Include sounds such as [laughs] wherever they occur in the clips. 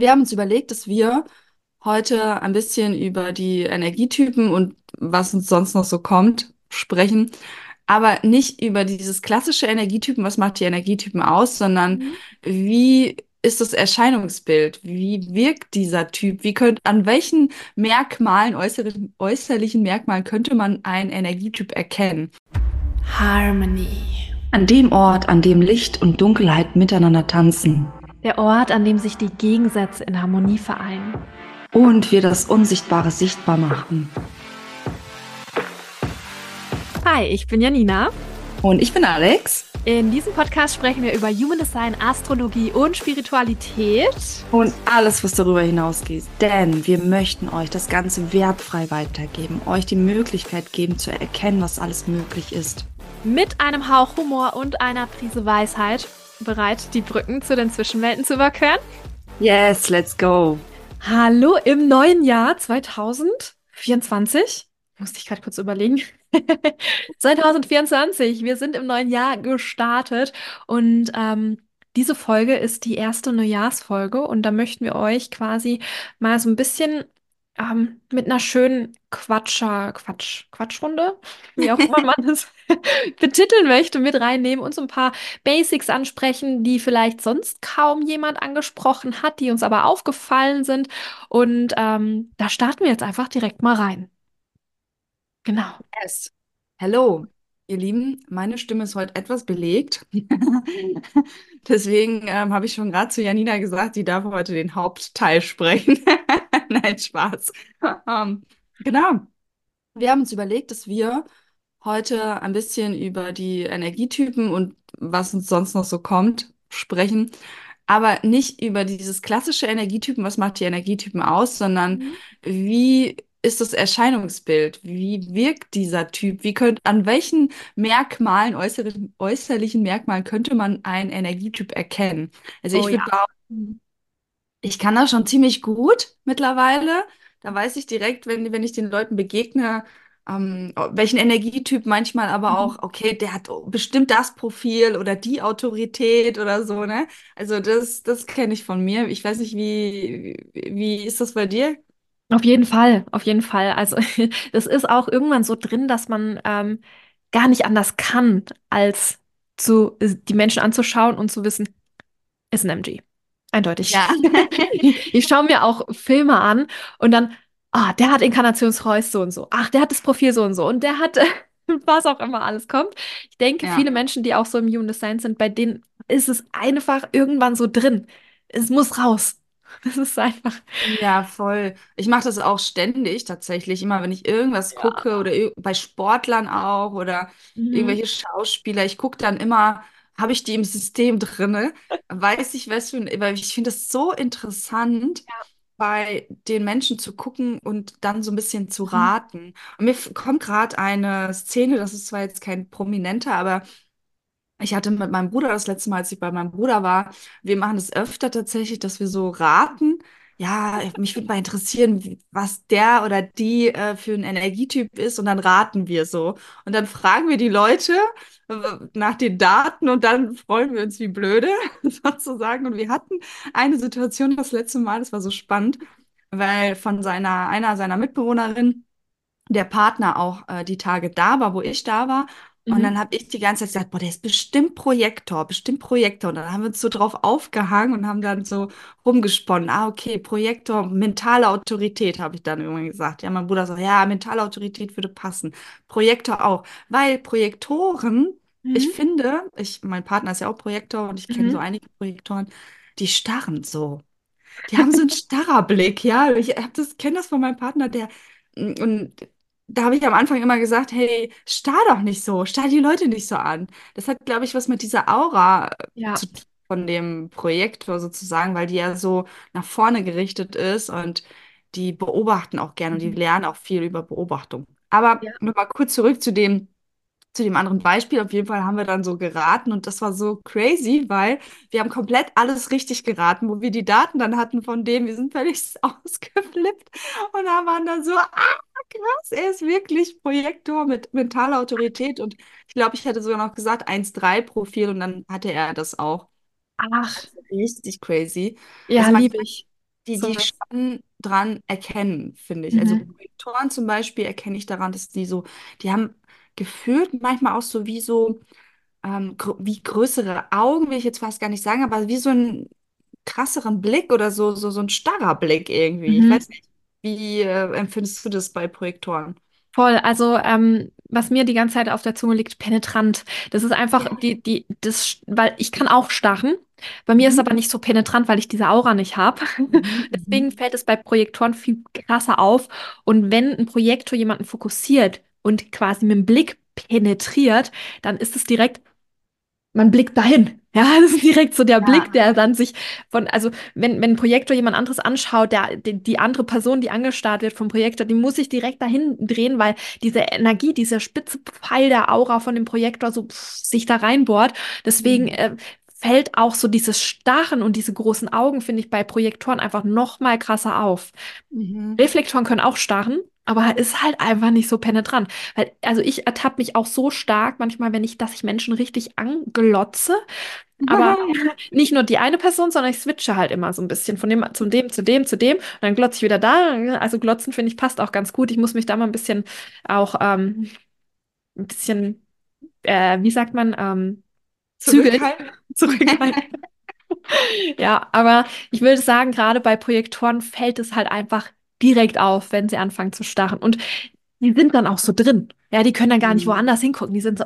Wir haben uns überlegt, dass wir heute ein bisschen über die Energietypen und was uns sonst noch so kommt, sprechen. Aber nicht über dieses klassische Energietypen, was macht die Energietypen aus, sondern Mhm. wie ist das Erscheinungsbild? Wie wirkt dieser Typ? Wie könnt, an welchen Merkmalen, äußerlichen, äußerlichen Merkmalen könnte man einen Energietyp erkennen? Harmony. An dem Ort, an dem Licht und Dunkelheit miteinander tanzen Der Ort, an dem sich die Gegensätze in Harmonie vereinen. und wir das Unsichtbare sichtbar machen. Hi, ich bin Janina. Und ich bin Alex. In diesem Podcast sprechen wir über Human Design, Astrologie und Spiritualität. Und alles, was darüber hinausgeht. Denn wir möchten euch das Ganze wertfrei weitergeben, euch die Möglichkeit geben zu erkennen, was alles möglich ist. Mit einem Hauch Humor und einer Prise Weisheit. Bereit, die Brücken zu den Zwischenwelten zu überqueren? Yes, let's go. Hallo im neuen Jahr 2024. Musste ich gerade kurz überlegen. [laughs] 2024, wir sind im neuen Jahr gestartet und ähm, diese Folge ist die erste Neujahrsfolge und da möchten wir euch quasi mal so ein bisschen ähm, mit einer schönen Quatscher, Quatsch, Quatschrunde, wie auch immer [laughs] man es [laughs] betiteln möchte, mit reinnehmen und so ein paar Basics ansprechen, die vielleicht sonst kaum jemand angesprochen hat, die uns aber aufgefallen sind. Und ähm, da starten wir jetzt einfach direkt mal rein. Genau. Yes. Hello, ihr Lieben. Meine Stimme ist heute etwas belegt. [laughs] Deswegen ähm, habe ich schon gerade zu Janina gesagt, sie darf heute den Hauptteil sprechen. [laughs] Nein, Spaß. Ähm, genau. Wir haben uns überlegt, dass wir heute ein bisschen über die Energietypen und was uns sonst noch so kommt, sprechen. Aber nicht über dieses klassische Energietypen, was macht die Energietypen aus, sondern Mhm. wie ist das Erscheinungsbild? Wie wirkt dieser Typ? Wie könnt, an welchen Merkmalen, äußerlichen, äußerlichen Merkmalen könnte man einen Energietyp erkennen? Also ich Oh würde ja. behaupten, ich kann das schon ziemlich gut mittlerweile. Da weiß ich direkt, wenn, wenn ich den Leuten begegne, ähm, welchen Energietyp manchmal aber Mhm. auch, okay, der hat bestimmt das Profil oder die Autorität oder so, ne? Also das, das kenne ich von mir. Ich weiß nicht, wie, wie ist das bei dir? Auf jeden Fall, auf jeden Fall. Also [laughs] das ist auch irgendwann so drin, dass man ähm, gar nicht anders kann, als zu, die Menschen anzuschauen und zu wissen, ist ein MG. Eindeutig. Ja. [laughs] Ich schaue mir auch Filme an und dann, ah, der hat Inkarnationsreus so und so. Ach, der hat das Profil so und so. Und der hat, [laughs] was auch immer alles kommt. Ich denke, Ja. viele Menschen, die auch so im Human Design sind, bei denen ist es einfach irgendwann so drin. Es muss raus. [laughs] Das ist einfach. Ja, voll. Ich mache das auch ständig tatsächlich. Immer wenn ich irgendwas Ja. gucke oder bei Sportlern auch oder Mhm. irgendwelche Schauspieler, ich gucke dann immer, habe ich die im System drinne? [laughs] Weiß ich, was für ein, weil ich finde das so interessant, bei den Menschen zu gucken und dann so ein bisschen zu Mhm. raten. Und mir kommt gerade eine Szene, das ist zwar jetzt kein prominenter, aber ich hatte mit meinem Bruder das letzte Mal, als ich bei meinem Bruder war, wir machen das öfter tatsächlich, dass wir so raten. Ja, mich würde mal interessieren, was der oder die äh, für ein Energietyp ist und dann raten wir so. Und dann fragen wir die Leute nach den Daten und dann freuen wir uns wie blöde [laughs] sozusagen. Und wir hatten eine Situation das letzte Mal, das war so spannend, weil von seiner, einer seiner Mitbewohnerinnen der Partner auch äh, die Tage da war, wo ich da war. Und Mhm. dann habe ich die ganze Zeit gesagt, boah, der ist bestimmt Projektor, bestimmt Projektor. Und dann haben wir uns so drauf aufgehangen und haben dann so rumgesponnen. Ah, okay, Projektor, mentale Autorität, habe ich dann irgendwann gesagt. Ja, mein Bruder so, ja, mentale Autorität würde passen. Projektor auch. Weil Projektoren, ich Mhm. finde, ich, mein Partner ist ja auch Projektor und ich kenne so Mhm. einige Projektoren, die starren so. Die haben so einen [laughs] starrer Blick, ja. Ich hab das, kenne das von meinem Partner, der und da habe ich am Anfang immer gesagt, hey, starr doch nicht so, starr die Leute nicht so an. Das hat, glaube ich, was mit dieser Aura Ja. zu tun von dem Projektor sozusagen, weil die ja so nach vorne gerichtet ist und die beobachten auch gerne und die Mhm. lernen auch viel über Beobachtung. Aber Ja. nochmal kurz zurück zu dem zu dem anderen Beispiel. Auf jeden Fall haben wir dann so geraten und das war so crazy, weil wir haben komplett alles richtig geraten, wo wir die Daten dann hatten von dem. Wir sind völlig [laughs] ausgeflippt und da waren dann so, ah, krass, er ist wirklich Projektor mit mentaler Autorität und ich glaube, ich hätte sogar noch gesagt 1-3-Profil und dann hatte er das auch. Ach, Richtig crazy. ja, Also liebe ich. die, So die was. Schatten dran erkennen, finde ich. Also Mhm. Projektoren zum Beispiel erkenne ich daran, dass die so, die haben gefühlt manchmal auch so wie so, ähm, gr wie größere Augen, will ich jetzt fast gar nicht sagen, aber wie so einen krasseren Blick oder so, so, so ein starrer Blick irgendwie. Ich Mhm. weiß nicht, wie äh, empfindest du das bei Projektoren? Voll, also ähm, was mir die ganze Zeit auf der Zunge liegt, penetrant. Das ist einfach Ja. die, die, das, weil ich kann auch starren. Bei mir ist es Mhm. aber nicht so penetrant, weil ich diese Aura nicht habe. Mhm. [laughs] Deswegen Mhm. fällt es bei Projektoren viel krasser auf. Und wenn ein Projektor jemanden fokussiert und quasi mit dem Blick penetriert, dann ist es direkt man blickt dahin. [laughs] Ja, das ist direkt so der Blick, Ja. der dann sich von, also wenn, wenn ein Projektor jemand anderes anschaut, der, die, die andere Person, die angestarrt wird vom Projektor, die muss sich direkt dahin drehen, weil diese Energie, dieser spitze Pfeil der Aura von dem Projektor so pff, sich da reinbohrt. Deswegen Mhm. äh, fällt auch so dieses Starren und diese großen Augen, finde ich, bei Projektoren einfach noch mal krasser auf. Mhm. Reflektoren können auch starren, aber ist halt einfach nicht so penetrant. Weil, also ich ertappe mich auch so stark manchmal, wenn ich, dass ich Menschen richtig anglotze. Aber [laughs] nicht nur die eine Person, sondern ich switche halt immer so ein bisschen von dem zu dem, zu dem, zu dem. Und dann glotze ich wieder da. Also glotzen, finde ich, passt auch ganz gut. Ich muss mich da mal ein bisschen auch ähm, ein bisschen, äh, wie sagt man, ähm, zügeln, Zurückhalten. [laughs] zurückhalten. [laughs] Ja, aber ich würde sagen, gerade bei Projektoren fällt es halt einfach direkt auf, wenn sie anfangen zu starren. Und die sind dann auch so drin. Ja, die können dann gar nicht Mhm. woanders hingucken. Die sind so.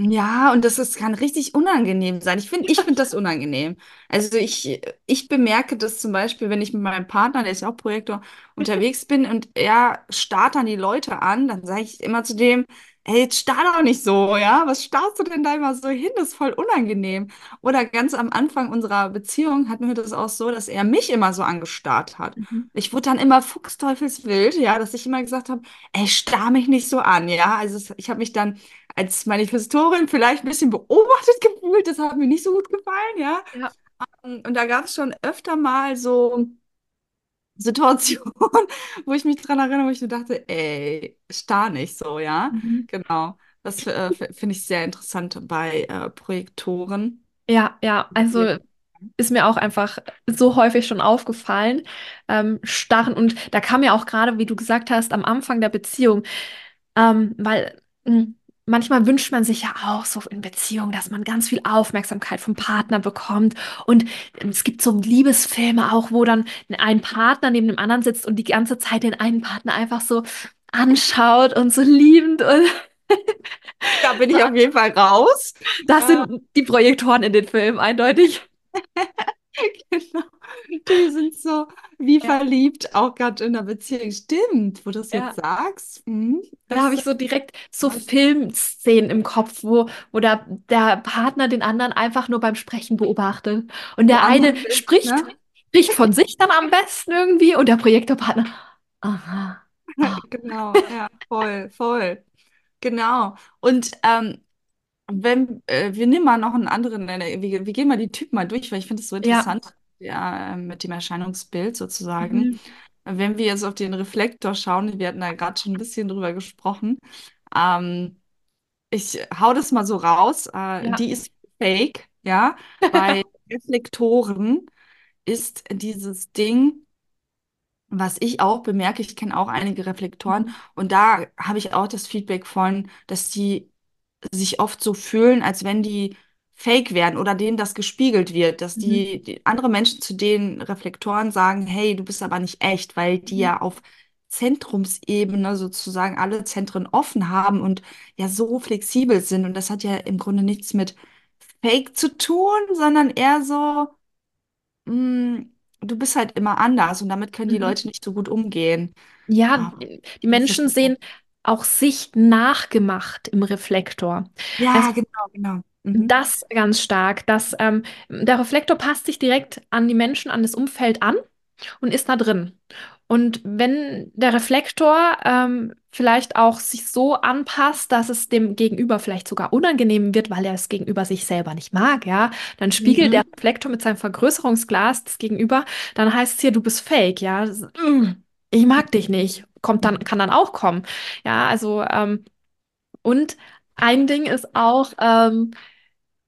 Ja, und das ist, kann richtig unangenehm sein. Ich finde, ich finde das unangenehm. Also ich, ich bemerke das zum Beispiel, wenn ich mit meinem Partner, der ist ja auch Projektor, [laughs] unterwegs bin und er starrt dann die Leute an, dann sage ich immer zu dem, ey, jetzt starr doch nicht so, ja? Was starrst du denn da immer so hin? Das ist voll unangenehm. Oder ganz am Anfang unserer Beziehung hatten wir das auch so, dass er mich immer so angestarrt hat. Mhm. Ich wurde dann immer fuchsteufelswild, ja, dass ich immer gesagt habe, ey, starr mich nicht so an, ja? Also ich habe mich dann als Manifestorin vielleicht ein bisschen beobachtet [laughs] gefühlt. Das hat mir nicht so gut gefallen, ja. Ja. Und da gab es schon öfter mal so Situationen, [laughs] wo ich mich dran erinnere, wo ich mir dachte, ey, starr nicht so, ja. Mhm. Genau. Das äh, finde ich sehr interessant bei äh, Projektoren. Ja, ja, Ja. also ist mir auch einfach so häufig schon aufgefallen. Ähm, starren und da kam ja auch gerade, wie du gesagt hast, am Anfang der Beziehung, ähm, weil mh, manchmal wünscht man sich ja auch so in Beziehung, dass man ganz viel Aufmerksamkeit vom Partner bekommt. Und es gibt so Liebesfilme auch, wo dann ein Partner neben dem anderen sitzt und die ganze Zeit den einen Partner einfach so anschaut und so liebend und [laughs] Da bin ich [laughs] auf jeden Fall raus. das sind die Projektoren in den Filmen eindeutig. [laughs] [laughs] genau. Die sind so wie Ja, verliebt, auch gerade in der Beziehung. Stimmt, wo du das jetzt ja. sagst. Mhm. Da habe ich so direkt so Filmszenen im Kopf, wo, wo der, der Partner den anderen einfach nur beim Sprechen beobachtet. Und wo der eine sind, spricht, ne? spricht von sich dann am besten irgendwie und der Projektorpartner. Aha. [laughs] Ah. Genau, ja, voll, voll. Genau. Und ähm, wenn äh, wir nehmen mal noch einen anderen, äh, wir, wir gehen mal die Typen mal durch, weil ich finde es so Ja. interessant, ja, äh, mit dem Erscheinungsbild sozusagen. Mhm. Wenn wir jetzt auf den Reflektor schauen, wir hatten da gerade schon ein bisschen drüber gesprochen. Ähm, ich hau das mal so raus. Äh, Ja. die ist fake, ja. Bei [laughs] Reflektoren ist dieses Ding. Was ich auch bemerke, ich kenne auch einige Reflektoren Mhm. und da habe ich auch das Feedback von, dass die sich oft so fühlen, als wenn die fake werden oder denen das gespiegelt wird, dass Mhm. die, die andere Menschen zu den Reflektoren sagen, hey, du bist aber nicht echt, weil die Mhm. ja auf Zentrumsebene sozusagen alle Zentren offen haben und ja so flexibel sind und das hat ja im Grunde nichts mit Fake zu tun, sondern eher so mm, du bist halt immer anders und damit können die Mhm. Leute nicht so gut umgehen. Ja, Ah, die Menschen sehen auch sich nachgemacht im Reflektor. Ja, Also genau, genau. Mhm. das ganz stark, dass ähm, der Reflektor passt sich direkt an die Menschen, an das Umfeld an. und ist da drin. Und wenn der Reflektor ähm, vielleicht auch sich so anpasst, dass es dem Gegenüber vielleicht sogar unangenehm wird, weil er es gegenüber sich selber nicht mag, ja, dann spiegelt der Mhm. Reflektor mit seinem Vergrößerungsglas das Gegenüber, dann heißt es hier, du bist fake, ja. Mm, Ich mag dich nicht. Kommt dann, kann dann auch kommen. Ja, also, ähm, und ein Ding ist auch ähm,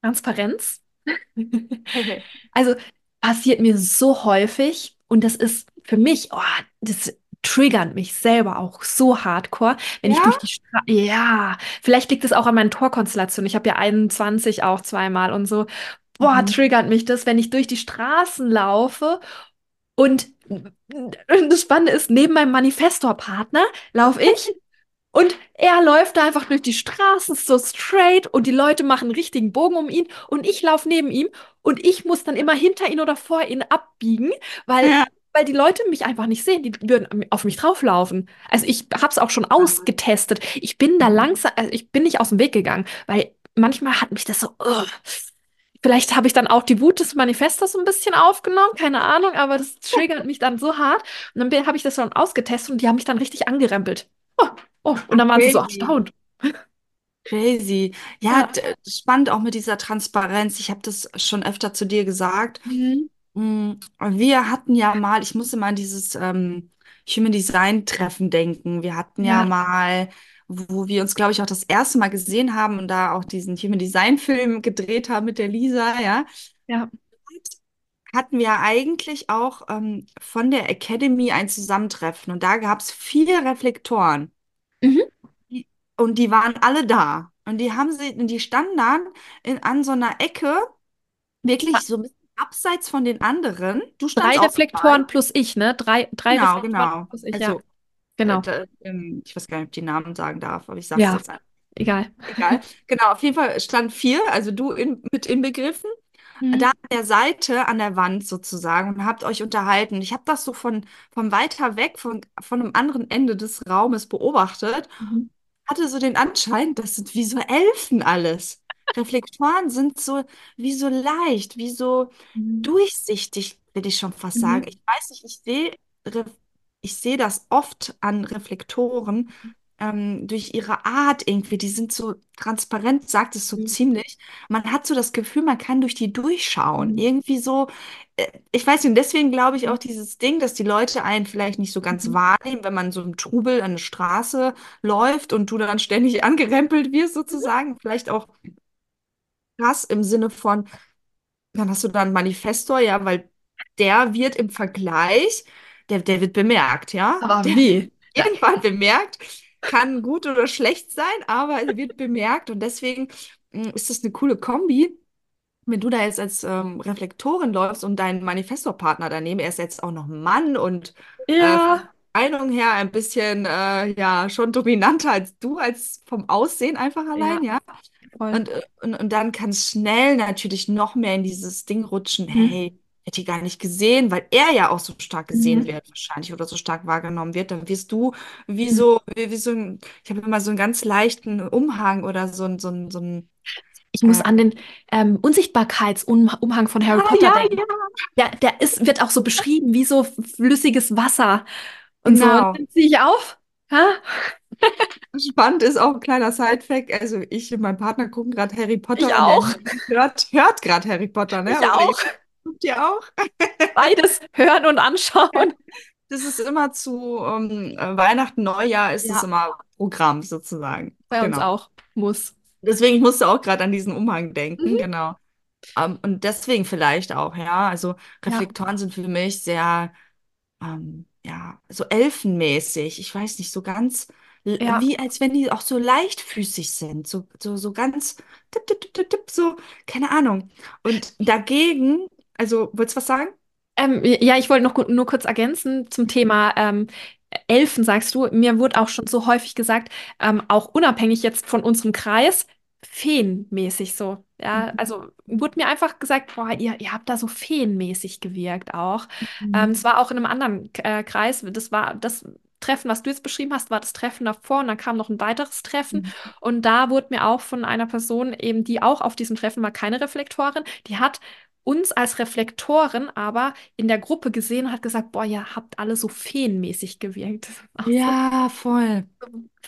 Transparenz. [laughs] [laughs] Also passiert mir so häufig Und das ist für mich, oh, das triggert mich selber auch so hardcore, wenn ich durch Ja? die Straße, ja, vielleicht liegt es auch an meinen Torkonstellationen. Ich habe ja 21 auch zweimal und so. Boah, Mhm. triggert mich das, wenn ich durch die Straßen laufe und das Spannende ist, neben meinem Manifestor-Partner laufe ich [laughs] und er läuft da einfach durch die Straßen so straight und die Leute machen einen richtigen Bogen um ihn und ich laufe neben ihm und ich muss dann immer hinter ihn oder vor ihn abbiegen, weil, Ja. weil die Leute mich einfach nicht sehen. Die würden auf mich drauflaufen. Also ich habe es auch schon ausgetestet. Ich bin da Mhm. langsam, also ich bin nicht aus dem Weg gegangen, weil manchmal hat mich das so, ugh. Vielleicht habe ich dann auch die Wut des Manifestos ein bisschen aufgenommen, keine Ahnung, aber das [laughs] triggert mich dann so hart. Und dann habe ich das dann ausgetestet und die haben mich dann richtig angerempelt. Oh, oh, und dann waren sie so erstaunt. Crazy. Ja, Ja. spannend auch mit dieser Transparenz. Ich habe das schon öfter zu dir gesagt. Mhm. Mm, Wir hatten ja mal, ich musste mal an dieses ähm, Human Design Treffen denken. Wir hatten ja Ja, mal, wo wir uns, glaube ich, auch das erste Mal gesehen haben und da auch diesen Human Design Film gedreht haben mit der Lisa, ja. ja. Hatten wir eigentlich auch ähm, von der Academy ein Zusammentreffen und da gab es vier Reflektoren. Mhm. Und die waren alle da. Und die haben sie, die standen dann in, an so einer Ecke, wirklich so ein bisschen abseits von den anderen. Du Drei Reflektoren plus ich, ne? Drei, drei Genau, Reflektoren genau. plus ich, ja. Also, äh, Genau. da, ähm, ich weiß gar nicht, ob ich die Namen sagen darf, aber ich sage es Ja, jetzt einfach. egal. Egal. Genau, auf jeden Fall stand vier, also du in, mit inbegriffen, da Mhm. an der Seite, an der Wand sozusagen und habt euch unterhalten. Ich habe das so von, von weiter weg, von, von einem anderen Ende des Raumes beobachtet Mhm. hatte so den Anschein, das sind wie so Elfen alles. Reflektoren sind so wie so leicht, wie so Mhm. durchsichtig, will ich schon fast sagen. Mhm. Ich weiß nicht, ich sehe ich sehe das oft an Reflektoren ähm, durch ihre Art irgendwie. Die sind so transparent, sagt es so Mhm. ziemlich. Man hat so das Gefühl, man kann durch die durchschauen. Mhm. Irgendwie so, äh, ich weiß nicht, und deswegen glaube ich Mhm. auch dieses Ding, dass die Leute einen vielleicht nicht so ganz Mhm. wahrnehmen, wenn man so im Trubel an der Straße läuft und du dann ständig [laughs] angerempelt wirst, sozusagen. Vielleicht auch krass im Sinne von, dann hast du dann einen Manifestor, ja, weil der wird im Vergleich, der, der wird bemerkt, ja. Aber Der wie? auf jeden Fall bemerkt, kann gut oder schlecht sein, aber er wird bemerkt und deswegen mm, ist das eine coole Kombi. Wenn du da jetzt als ähm, Reflektorin läufst und dein Manifestorpartner daneben, er ist jetzt auch noch Mann und äh, von Ja, der Meinung her ein bisschen, äh, ja, schon dominanter als du, als vom Aussehen einfach ja, allein, ja. voll. Und, äh, und, und dann kann es schnell natürlich noch mehr in dieses Ding rutschen, Mhm. hey, hätte ich gar nicht gesehen, weil er ja auch so stark gesehen Mhm. wird, wahrscheinlich, oder so stark wahrgenommen wird. Dann wirst du wie Mhm. so, wie, wie so ein, ich habe immer so einen ganz leichten Umhang oder so ein, so ein, so ein, Ich muss äh, an den ähm, Unsichtbarkeitsumhang von Harry ah, Potter ja, denken. ja, Der, der ist, wird auch so beschrieben wie so flüssiges Wasser und so. Und genau. ziehe ich auf. Ha? Spannend ist auch ein kleiner Side-Fact. Also ich und mein Partner gucken gerade Harry Ich Potter und auch. hört, hört gerade Harry Potter, Ich ne? Aber auch. Guckt ihr auch. [laughs] Beides hören und anschauen. Das ist immer zu ähm, äh, Weihnachten, Neujahr ist es Ja, immer Programm sozusagen. bei uns Genau. auch. Muss. Deswegen ich musste auch gerade an diesen Umhang denken, Mhm. genau. Ähm, und deswegen vielleicht auch, ja. Also Ja, Reflektoren sind für mich sehr, ähm, ja, so elfenmäßig. Ich weiß nicht, so ganz, ja. wie als wenn die auch so leichtfüßig sind. So, so, so ganz, tipp, tipp, tipp, tipp, so, keine Ahnung. Und dagegen, also, wolltest du was sagen? Ähm, ja, ich wollte noch gu- nur kurz ergänzen zum Thema ähm, Elfen, sagst du. Mir wurde auch schon so häufig gesagt, ähm, auch unabhängig jetzt von unserem Kreis, feenmäßig so. Ja, Mhm. also wurde mir einfach gesagt, boah, ihr, ihr habt da so feenmäßig gewirkt auch. Ähm, es Mhm. war auch in einem anderen äh, Kreis, das war das Treffen, was du jetzt beschrieben hast, war das Treffen davor und dann kam noch ein weiteres Treffen Mhm. und da wurde mir auch von einer Person eben, die auch auf diesem Treffen war, keine Reflektorin, die hat uns als Reflektoren aber in der Gruppe gesehen und hat gesagt, boah, ihr habt alle so feenmäßig gewirkt. Das [laughs] ist auch so, Ja, voll.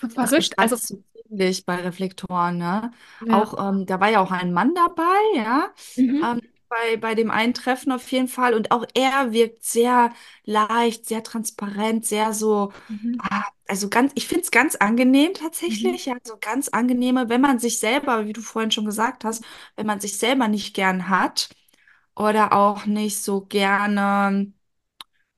so Das verrückt. Also, du ziemlich bei Reflektoren, ne? ja. Auch, ähm, da war ja auch ein Mann dabei, ja, Mhm. ähm, bei, bei dem einen Treffen auf jeden Fall. Und auch er wirkt sehr leicht, sehr transparent, sehr so, Mhm. ah, also ganz, ich finde es ganz angenehm Mhm. tatsächlich, ja, so ganz angenehme, wenn man sich selber, wie du vorhin schon gesagt hast, wenn man sich selber nicht gern hat oder auch nicht so gerne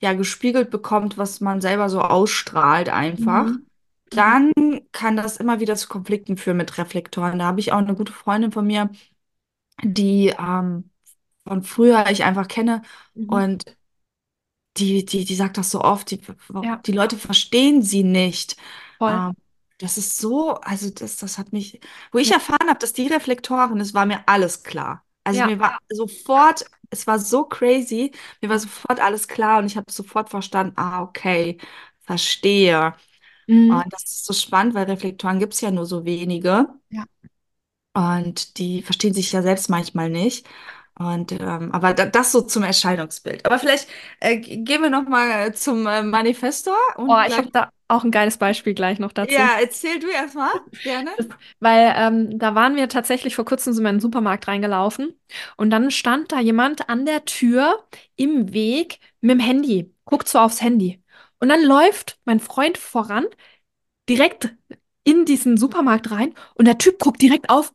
ja gespiegelt bekommt, was man selber so ausstrahlt einfach, Mhm. Dann kann das immer wieder zu Konflikten führen mit Reflektoren. Da habe ich auch eine gute Freundin von mir, die ähm, von früher ich einfach kenne Mhm. und die, die, die sagt das so oft, die, Ja, die Leute verstehen sie nicht. voll. Ähm, das ist so, also das, das hat mich, wo ich Ja, erfahren habe, dass die Reflektoren, es war mir alles klar. Also ja, mir war sofort, es war so crazy, mir war sofort alles klar und ich habe sofort verstanden, ah, okay, verstehe. Mhm. Und das ist so spannend, weil Reflektoren gibt es ja nur so wenige. Ja. Und die verstehen sich ja selbst manchmal nicht. Und ähm, aber da, das so zum Erscheinungsbild. Aber vielleicht äh, gehen wir noch mal zum äh, Manifestor Oh, ich habe da auch ein geiles Beispiel gleich noch dazu. Ja, erzähl du erstmal, gerne. [laughs] Weil ähm, da waren wir tatsächlich vor kurzem so in einen Supermarkt reingelaufen und dann stand da jemand an der Tür im Weg mit dem Handy, guckt so aufs Handy. Und dann läuft mein Freund voran, direkt in diesen Supermarkt rein und der Typ guckt direkt auf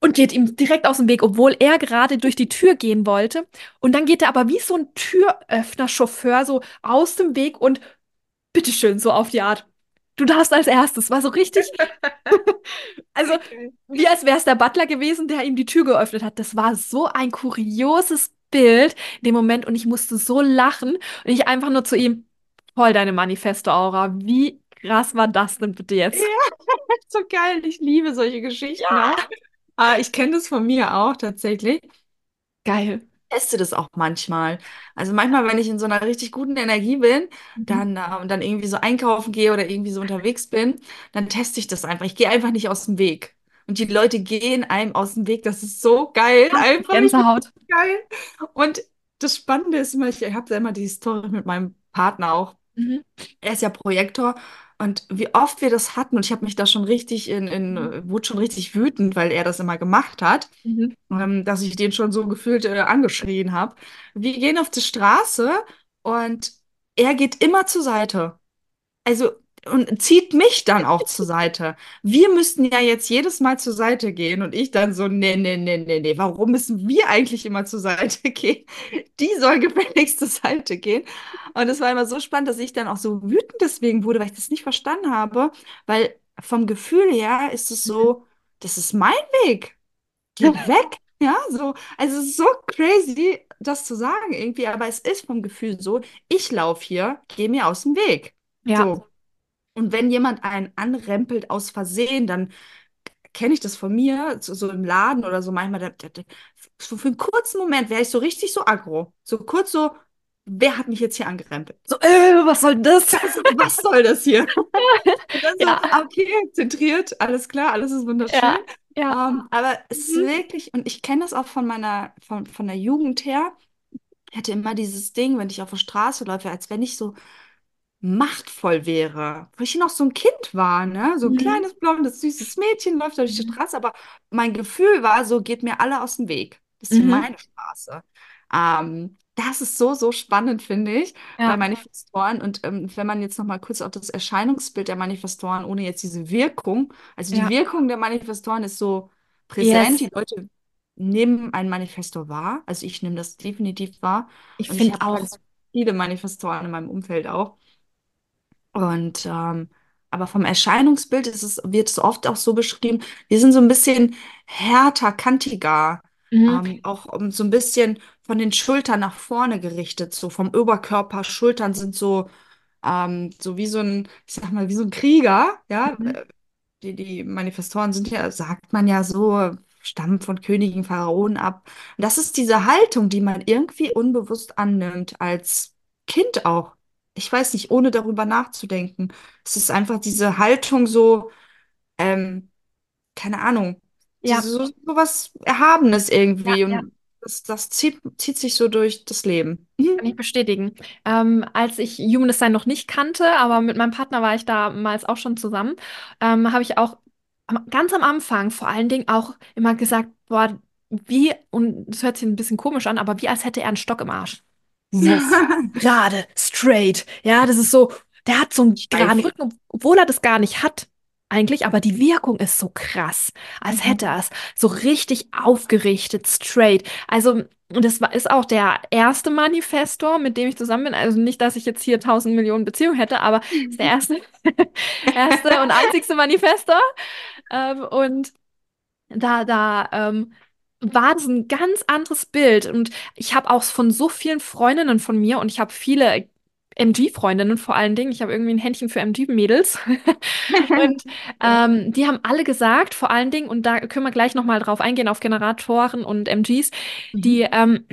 und geht ihm direkt aus dem Weg, obwohl er gerade durch die Tür gehen wollte. Und dann geht er aber wie so ein Türöffner-Chauffeur so aus dem Weg und bitteschön, so auf die Art. Du darfst als erstes. War so richtig, [laughs] also Okay. wie als wäre es der Butler gewesen, der ihm die Tür geöffnet hat. Das war so ein kurioses Bild in dem Moment und ich musste so lachen und ich einfach nur zu ihm, voll deine Manifesto-Aura. Wie krass war das denn bitte Ja, jetzt? [laughs] so geil. Ich liebe solche Geschichten Ja. auch. Ah, ich kenne das von mir auch tatsächlich. Geil. Teste das auch manchmal. Also manchmal, wenn ich in so einer richtig guten Energie bin, Mhm. dann, äh, und dann irgendwie so einkaufen gehe oder irgendwie so unterwegs bin, dann teste ich das einfach. Ich gehe einfach nicht aus dem Weg. Und die Leute gehen einem aus dem Weg. Das ist so geil. Einfach, Gänsehaut. geil. Und das Spannende ist immer, ich habe da immer die Story mit meinem Partner auch. Mhm. Er ist ja Projektor. Und wie oft wir das hatten, und ich habe mich da schon richtig in, in, Mhm. wurde schon richtig wütend, weil er das immer gemacht hat Mhm. ähm, dass ich den schon so gefühlt äh, angeschrien habe. Wir gehen auf die Straße und er geht immer zur Seite. Also und zieht mich dann auch zur Seite. Wir müssten ja jetzt jedes Mal zur Seite gehen und ich dann so, nee, nee, nee, nee, nee, warum müssen wir eigentlich immer zur Seite [laughs] gehen? Die soll gefälligst zur Seite gehen. Und es war immer so spannend, dass ich dann auch so wütend deswegen wurde, weil ich das nicht verstanden habe, weil vom Gefühl her ist es so, das ist mein Weg geh weg. Ja, so, also es ist so crazy, das zu sagen irgendwie, aber es ist vom Gefühl so, ich laufe hier, geh mir aus dem Weg. Ja. So. Und wenn jemand einen anrempelt aus Versehen, dann kenne ich das von mir, so, so im Laden oder so manchmal, da, da, so für einen kurzen Moment wäre ich so richtig so aggro. So kurz so, wer hat mich jetzt hier angerempelt? So, äh, was soll das? Also, was soll das hier? Dann [laughs] so, Ja, ah, okay, zentriert, alles klar, alles ist wunderschön. ja, ja. Ähm, aber es ist Mhm. wirklich, und ich kenne das auch von meiner, von, von der Jugend her, ich hatte immer dieses Ding, wenn ich auf der Straße läufe, als wenn ich so machtvoll wäre. Wo ich noch so ein Kind war, ne? So ein Mhm. kleines, blondes, süßes Mädchen läuft durch die Mhm. Straße, aber mein Gefühl war so, geht mir alle aus dem Weg. Das ist Mhm. meine Straße. Ähm, das ist so, so spannend, finde ich, bei Ja, Manifestoren. Und ähm, wenn man jetzt noch mal kurz auf das Erscheinungsbild der Manifestoren, ohne jetzt diese Wirkung, also die ja. Wirkung der Manifestoren ist so präsent, Yes. die Leute nehmen ein Manifestor wahr. Also ich nehme das definitiv wahr. Ich finde auch. viele Manifestoren in meinem Umfeld auch. Und ähm, aber vom Erscheinungsbild ist es, wird es oft auch so beschrieben, wir sind so ein bisschen härter, kantiger, Mhm. ähm, auch um, so ein bisschen von den Schultern nach vorne gerichtet, so vom Oberkörper, Schultern sind so, ähm, so wie so ein, ich sag mal, wie so ein Krieger, ja. Mhm. Die, die Manifestoren sind ja, sagt man ja so, stammen von Königen, Pharaonen ab. Und das ist diese Haltung, die man irgendwie unbewusst annimmt, als Kind auch. Ich weiß nicht, ohne darüber nachzudenken. Es ist einfach diese Haltung so, ähm, keine Ahnung, Ja, so, so was Erhabenes ja, irgendwie. ja. Und das, das zieht, zieht sich so durch das Leben. Mhm. Kann ich bestätigen. Ähm, als ich Human Design noch nicht kannte, aber mit meinem Partner war ich damals auch schon zusammen, ähm, habe ich auch am, ganz am Anfang vor allen Dingen auch immer gesagt, boah, wie, und das hört sich ein bisschen komisch an, aber wie als hätte er einen Stock im Arsch. Wuff. [laughs] Gerade, straight. Ja, das ist so, der hat so einen geraden. Rücken, obwohl er das gar nicht hat. eigentlich, aber die Wirkung ist so krass, als hätte Mhm. er es so richtig aufgerichtet, straight. Also, und das war, ist auch der erste Manifestor, mit dem ich zusammen bin. Also nicht, dass ich jetzt hier tausend Millionen Beziehungen hätte, aber ist der [laughs] erste, [laughs] erste und einzigste Manifestor. Ähm, und da, da ähm, war das ein ganz anderes Bild. Und ich habe auch von so vielen Freundinnen von mir und ich habe viele MG-Freundinnen vor allen Dingen. Ich habe irgendwie ein Händchen für MG-Mädels. [laughs] Und ähm, die haben alle gesagt, vor allen Dingen, und da können wir gleich nochmal drauf eingehen, auf Generatoren und MGs, die, Mhm. ähm,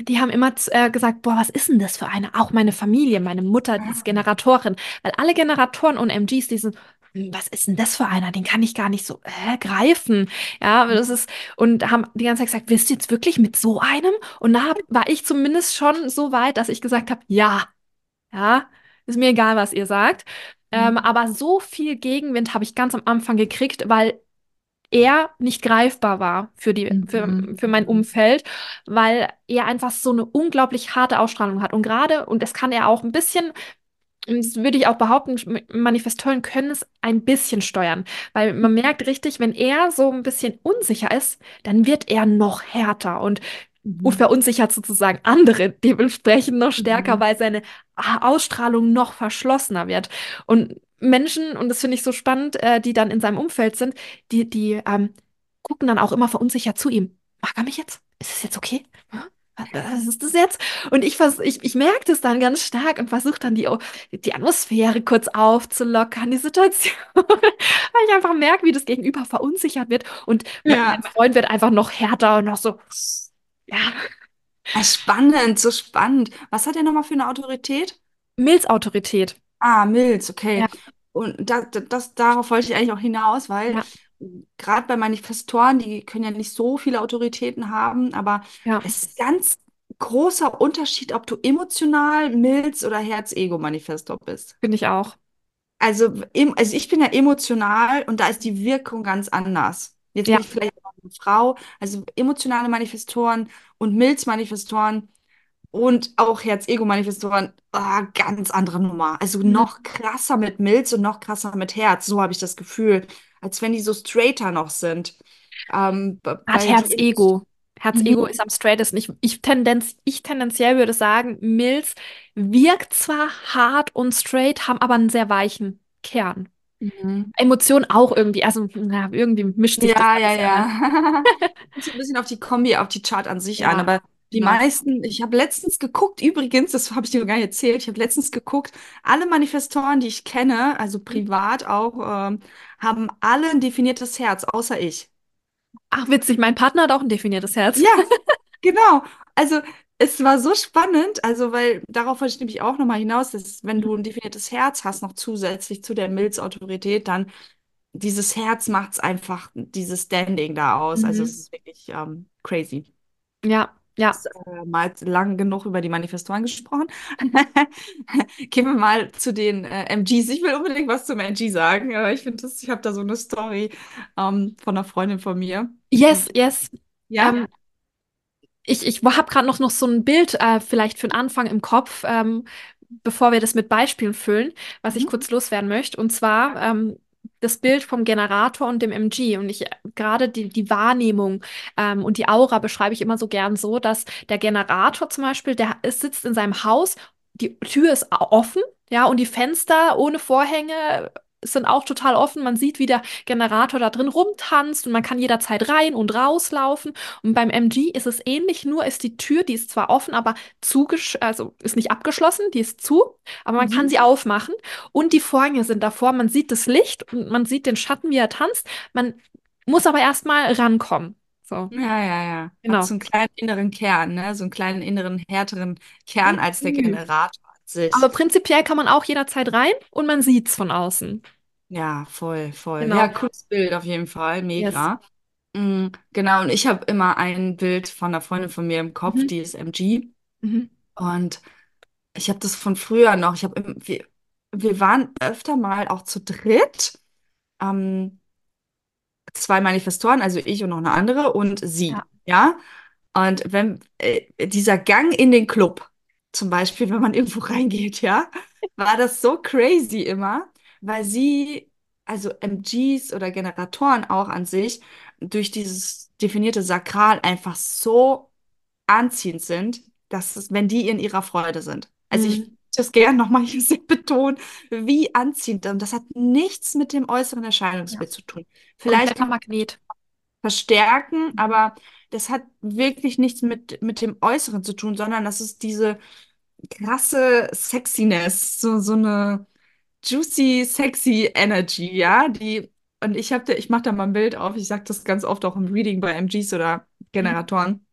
die haben immer äh, gesagt, boah, was ist denn das für eine? Auch meine Familie, meine Mutter, die ist Ah. Generatorin. Weil alle Generatoren und MGs, die sind, "Hm, was ist denn das für einer? Den kann ich gar nicht so äh, greifen. Ja, aber das ist, und haben die ganze Zeit gesagt, willst du jetzt wirklich mit so einem? Und da hab, war ich zumindest schon so weit, dass ich gesagt habe, ja, ja, ist mir egal, was ihr sagt. Ähm, Mhm. aber so viel Gegenwind habe ich ganz am Anfang gekriegt, weil er nicht greifbar war für die, für, Mhm. für mein Umfeld, weil er einfach so eine unglaublich harte Ausstrahlung hat. Und gerade, und das kann er auch ein bisschen, das würde ich auch behaupten, Manifestoren können es ein bisschen steuern, weil man merkt richtig, wenn er so ein bisschen unsicher ist, dann wird er noch härter und und Mhm. verunsichert sozusagen andere dementsprechend noch stärker, Mhm. weil seine Ausstrahlung noch verschlossener wird. Und Menschen, und das finde ich so spannend, äh, die dann in seinem Umfeld sind, die, die ähm, gucken dann auch immer verunsichert zu ihm. Mag er mich jetzt? Ist es jetzt okay? Hm? Was ist das jetzt? Und ich, vers ich, ich merke das dann ganz stark und versuche dann die, die Atmosphäre kurz aufzulockern, die Situation. [laughs] Weil ich einfach merke, wie das Gegenüber verunsichert wird. Und me- mein Ja, Freund wird einfach noch härter und noch so, ja, Ah, spannend, so spannend. Was hat er nochmal für eine Autorität? Milzautorität. Ah, Milz, Ja, okay. Und da, da- das, darauf wollte ich eigentlich auch hinaus, weil ja, gerade bei Manifestoren, die können ja nicht so viele Autoritäten haben, aber ja, es ist ganz großer Unterschied, ob du emotional, Milz oder Herz-Ego-Manifestor bist. finde ich auch. Also, also ich bin ja emotional und da ist die Wirkung ganz anders. Jetzt bin Ja, ich vielleicht auch eine Frau, also emotionale Manifestoren und Milz-Manifestoren und auch Herz-Ego-Manifestoren, ah, ganz andere Nummer. Also mhm. noch krasser mit Milz und noch krasser mit Herz. So habe ich das Gefühl, als wenn die so straighter noch sind. Ähm, Hat Herz-Ego. Herz-Ego Mhm. ist am straightesten. Ich, ich, Tendenz, ich tendenziell würde sagen, Milz wirkt zwar hart und straight, haben aber einen sehr weichen Kern. Mhm. Emotionen auch irgendwie, also ja, irgendwie mischt sich das Ja, ja, ja, ne? [laughs] ja. Ein bisschen auf die Kombi, auf die Chart an sich an. Ja, Aber die genau. meisten, ich habe letztens geguckt, übrigens, das habe ich dir gar nicht erzählt, ich habe letztens geguckt, alle Manifestoren, die ich kenne, also privat auch, ähm, haben alle ein definiertes Herz, außer ich. Ach, witzig, mein Partner hat auch ein definiertes Herz. Ja, [laughs] genau. Also es war so spannend, also weil darauf wollte ich nämlich auch nochmal hinaus, dass wenn du ein definiertes Herz hast, noch zusätzlich zu der Milzautorität, dann dieses Herz macht es einfach dieses Standing da aus. Also es Mhm. ist wirklich ähm, crazy. Ja, ja. Jetzt, äh, mal lang genug über die Manifestoren gesprochen. [laughs] Gehen wir mal zu den äh, MGs. Ich will unbedingt was zum MG sagen. Ich finde das, ich habe da so eine Story ähm, von einer Freundin von mir. Yes, yes. Ja? Ähm, Ich, ich habe gerade noch, noch so ein Bild äh, vielleicht für den Anfang im Kopf, ähm, bevor wir das mit Beispielen füllen, was ich Mhm. kurz loswerden möchte. Und zwar ähm, das Bild vom Generator und dem MG. Und ich äh, gerade die, die Wahrnehmung ähm, und die Aura beschreibe ich immer so gern so, dass der Generator zum Beispiel, der ist, sitzt in seinem Haus, die Tür ist offen, ja, und die Fenster ohne Vorhänge sind auch total offen. Man sieht, wie der Generator da drin rumtanzt und man kann jederzeit rein und rauslaufen. Und beim MG ist es ähnlich, nur ist die Tür, die ist zwar offen, aber zugesch also ist nicht abgeschlossen, die ist zu, aber man kann Mhm. sie aufmachen und die Vorhänge sind davor, man sieht das Licht und man sieht den Schatten, wie er tanzt. Man muss aber erstmal rankommen. So, Ja, ja, ja. Hat genau. so einen kleinen inneren Kern, ne? So einen kleinen inneren, härteren Kern als der Mhm. Generator sich. Aber prinzipiell kann man auch jederzeit rein und man sieht's von außen. Ja, voll, voll. Ja, Genau. cooles Bild auf jeden Fall. Yes. Mega. Mm, genau, und ich habe immer ein Bild von einer Freundin von mir im Kopf, Mhm. die ist MG. Mhm. Und ich habe das von früher noch. Ich habe, wir, wir waren öfter mal auch zu dritt. Ähm, zwei Manifestoren, also ich und noch eine andere und Ja. sie. Ja. Und wenn äh, dieser Gang in den Club, zum Beispiel, wenn man irgendwo [laughs] reingeht, ja, war das so crazy immer, weil sie also MGs oder Generatoren auch an sich, durch dieses definierte Sakral einfach so anziehend sind, dass es, wenn die in ihrer Freude sind. Also ich Mhm. das gerne nochmal hier [laughs] betonen, wie anziehend. Und das hat nichts mit dem äußeren Ja. Erscheinungsbild zu tun. Vielleicht kann man Magnet. verstärken, aber das hat wirklich nichts mit, mit dem Äußeren zu tun, sondern das ist diese krasse Sexiness, so, so eine juicy, sexy Energy, ja, die, und ich habe, ich mache da mal ein Bild auf, ich sage das ganz oft auch im Reading bei MGs oder Mhm. Generatoren,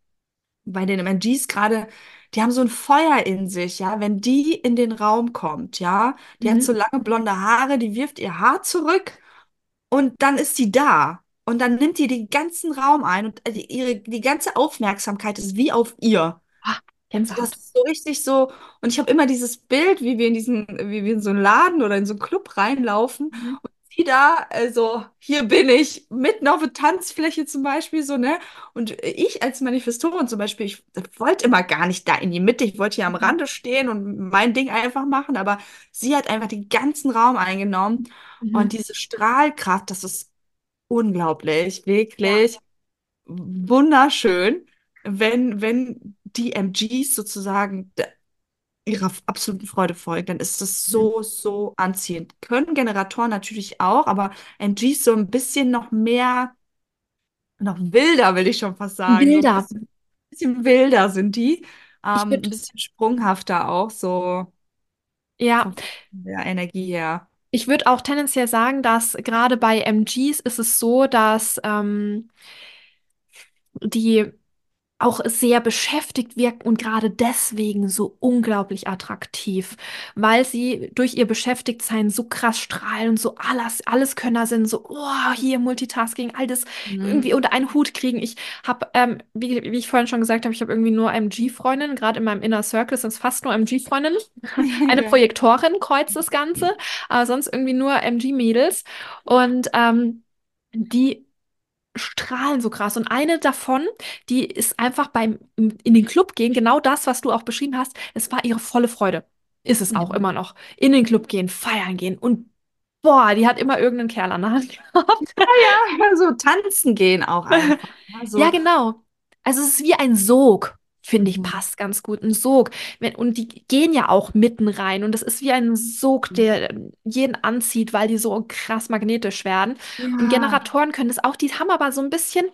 bei den MGs gerade, die haben so ein Feuer in sich, ja, wenn die in den Raum kommt, ja, die hat so Mhm. lange blonde Haare, die wirft ihr Haar zurück und dann ist sie da. Und dann nimmt die den ganzen Raum ein und äh, die- ihre, die ganze Aufmerksamkeit ist wie auf ihr. Ah, Also das ist so richtig so. Und ich habe immer dieses Bild, wie wir in diesen, wie wir in so einen Laden oder in so einen Club reinlaufen Mhm. und sie da, also hier bin ich, mitten auf der Tanzfläche zum Beispiel, so, ne? Und ich als Manifestorin zum Beispiel, ich wollte immer gar nicht da in die Mitte, ich wollte hier am Mhm. Rande stehen und mein Ding einfach machen, aber sie hat einfach den ganzen Raum eingenommen. Und Mhm. diese Strahlkraft, das ist unglaublich, wirklich wunderschön, wenn, wenn die MGs sozusagen ihrer absoluten Freude folgen, dann ist das Mhm. so, so anziehend. Können Generatoren natürlich auch, aber MGs so ein bisschen noch mehr, noch wilder, will ich schon fast sagen. So ein bisschen, bisschen wilder sind die. Ähm, ein bisschen sprunghafter auch, so ja, von der Energie her. Ich würde auch tendenziell sagen, dass gerade bei MGs ist es so, dass ähm, die auch sehr beschäftigt wirken und gerade deswegen so unglaublich attraktiv, weil sie durch ihr Beschäftigtsein so krass strahlen und so alles, Alleskönner sind, so, oh, hier Multitasking, all das irgendwie Mhm. unter einen Hut kriegen. Ich habe, ähm, wie, wie ich vorhin schon gesagt habe, ich habe irgendwie nur MG-Freundinnen, gerade in meinem Inner Circle sind es fast nur MG-Freundinnen. [laughs] Eine. Projektorin kreuzt das Ganze, aber sonst irgendwie nur MG-Mädels und ähm, die strahlen so krass. Und eine davon, die ist einfach beim in den Club gehen, genau das, was du auch beschrieben hast, es war ihre volle Freude. Ist es auch immer noch. In den Club gehen, feiern gehen. Und boah, die hat immer irgendeinen Kerl an der Hand gehabt. Ja, so tanzen gehen auch [laughs] einfach. Ja, Ja, so. genau. Also es ist wie ein Sog, finde ich, Mhm. passt ganz gut. Ein Sog. Und die gehen ja auch mitten rein. Und das ist wie ein Sog, der jeden anzieht, weil die so krass magnetisch werden. Und Ja. Generatoren können das auch. Die haben aber so ein bisschen